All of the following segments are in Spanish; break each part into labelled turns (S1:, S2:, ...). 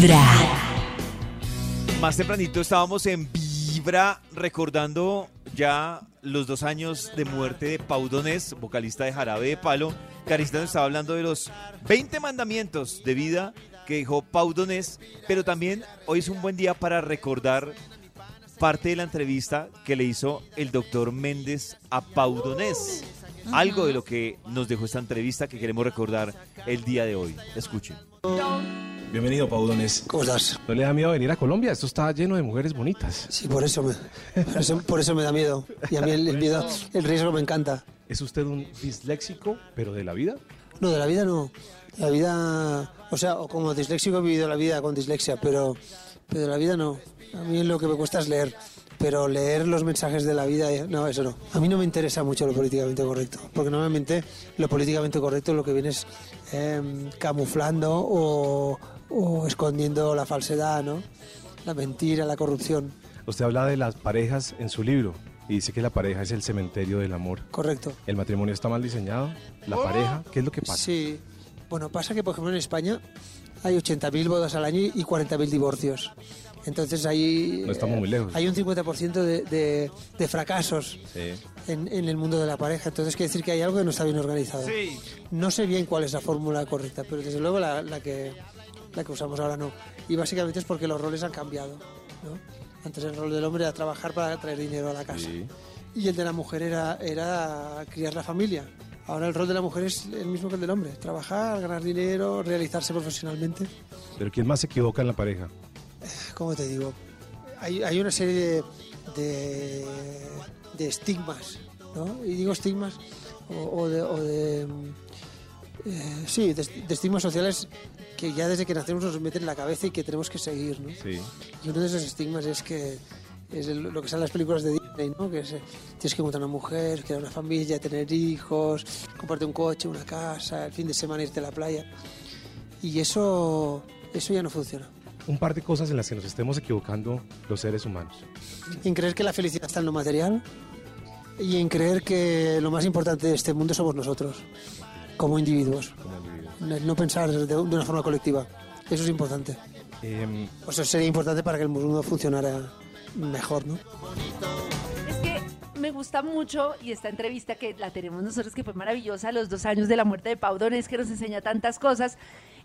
S1: Vibra.
S2: Más tempranito estábamos en Vibra recordando ya los dos años de muerte de Pau Donés, vocalista de Jarabe de Palo. Carista nos estaba hablando de los 20 mandamientos de vida que dejó Pau Donés, pero también hoy es un buen día para recordar parte de la entrevista que le hizo el doctor Méndez a Pau Donés. Algo de lo que nos dejó esta entrevista que queremos recordar el día de hoy. Escuchen.
S3: Bienvenido, Paudones.
S4: ¿Cómo estás?
S3: ¿No le da miedo venir a Colombia? Esto está lleno de mujeres bonitas.
S4: Sí, por eso me, por eso, por eso me da miedo. Y a mí el, el miedo, el riesgo me encanta.
S3: ¿Es usted un disléxico, pero de la vida?
S4: No, de la vida no. La vida, o sea, o como disléxico he vivido la vida con dislexia, pero, pero de la vida no. A mí lo que me cuesta es leer. Pero leer los mensajes de la vida, eh, no, eso no. A mí no me interesa mucho lo políticamente correcto, porque normalmente lo políticamente correcto lo que viene es em, camuflando o, o escondiendo la falsedad, ¿no? La mentira, la corrupción.
S3: Usted habla de las parejas en su libro y dice que la pareja es el cementerio del amor.
S4: Correcto.
S3: ¿El matrimonio está mal diseñado? ¿La pareja? ¿Qué es lo que pasa?
S4: Sí. Bueno, pasa que, por ejemplo, en España hay 80.000 bodas al año y 40.000 divorcios. Entonces hay,
S3: No estamos muy lejos.
S4: hay un 50% de, de, de fracasos
S3: Sí.
S4: en, en el mundo de la pareja. Entonces quiere decir que hay algo que no está bien organizado. No sé bien cuál es la fórmula correcta, pero desde luego la, la que, la que usamos ahora no. Y básicamente es porque los roles han cambiado. ¿no? Antes el rol del hombre era trabajar para traer dinero a la casa.
S3: Sí.
S4: Y el de la mujer era, era criar la familia. Ahora el rol de la mujer es el mismo que el del hombre. Trabajar, ganar dinero, realizarse profesionalmente.
S3: ¿Pero quién más se equivoca en la pareja?
S4: ¿Cómo te digo? Hay, hay una serie de, de, de estigmas, ¿no? Y digo estigmas o, o de... o de, mm, eh, sí, de, de estigmas sociales que ya desde que nacemos nos meten en la cabeza y que tenemos que seguir, ¿no?
S3: Sí.
S4: Y uno de esos estigmas es que es el- lo que sale en las películas de ¿no? Que es, eh, tienes que encontrar una mujer, crear una familia, tener hijos, comprarte un coche, una casa, el fin de semana irte a la playa. Y eso, eso ya no funciona.
S3: Un par de cosas en las que nos estemos equivocando los seres humanos.
S4: En creer que la felicidad está en lo material y en creer que lo más importante de este mundo somos nosotros, como individuos.
S3: como individuos.
S4: No pensar de, de una forma colectiva. Eso es importante.
S3: Em,
S4: O sea, sería importante para que el mundo funcionara mejor, ¿no?
S5: Es que me gusta mucho y esta entrevista que la tenemos nosotros que fue maravillosa, los dos años de la muerte de Pau Donés, que nos enseña tantas cosas,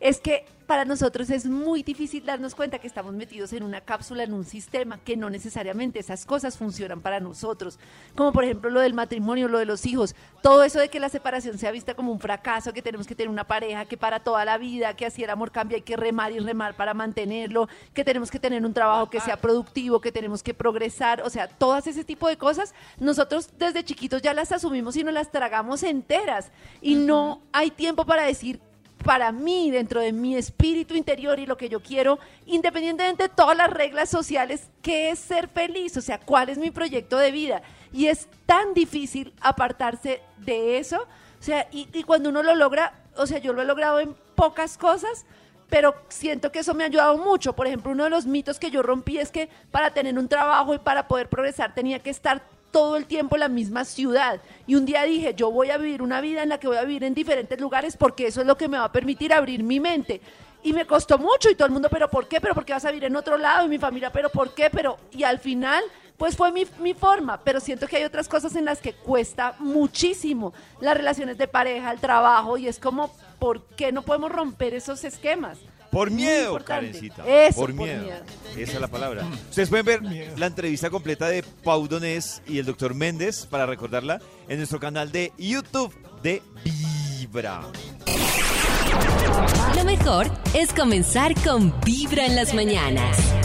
S5: es que para nosotros es muy difícil darnos cuenta que estamos metidos en una cápsula, en un sistema, que no necesariamente esas cosas funcionan para nosotros. Como por ejemplo lo del matrimonio, lo de los hijos, todo eso de que la separación sea vista como un fracaso, que tenemos que tener una pareja que para toda la vida, que así el amor cambia, hay que remar y remar para mantenerlo, que tenemos que tener un trabajo que sea productivo, que tenemos que progresar, o sea, todas ese tipo de cosas, nosotros desde chiquitos ya las asumimos y nos las tragamos enteras. Y no hay tiempo para decir para mí, dentro de mi espíritu interior y lo que yo quiero, independientemente de todas las reglas sociales, ¿qué es ser feliz? O sea, ¿cuál es mi proyecto de vida? Y es tan difícil apartarse de eso. O sea, y, y cuando uno lo logra, o sea, yo lo he logrado en pocas cosas, pero siento que eso me ha ayudado mucho. Por ejemplo, uno de los mitos que yo rompí es que para tener un trabajo y para poder progresar tenía que estar todo el tiempo la misma ciudad. Y un día dije, yo voy a vivir una vida en la que voy a vivir en diferentes lugares porque eso es lo que me va a permitir abrir mi mente. Y me costó mucho y todo el mundo, pero ¿por qué? ¿Pero por qué vas a vivir en otro lado? Y mi familia, ¿pero por qué? Pero, y al final, pues fue mi, mi forma, pero siento que hay otras cosas en las que cuesta muchísimo. Las relaciones de pareja, el trabajo, y es como, ¿por qué no podemos romper esos esquemas?
S2: Por miedo. Karencita.
S5: Eso,
S2: por,
S5: por
S2: miedo.
S5: miedo.
S2: Esa es la palabra. Ustedes pueden ver la entrevista completa de Pau Donés y el doctor Méndez, para recordarla, en nuestro canal de YouTube de Vibra.
S1: Lo mejor es comenzar con Vibra en las mañanas.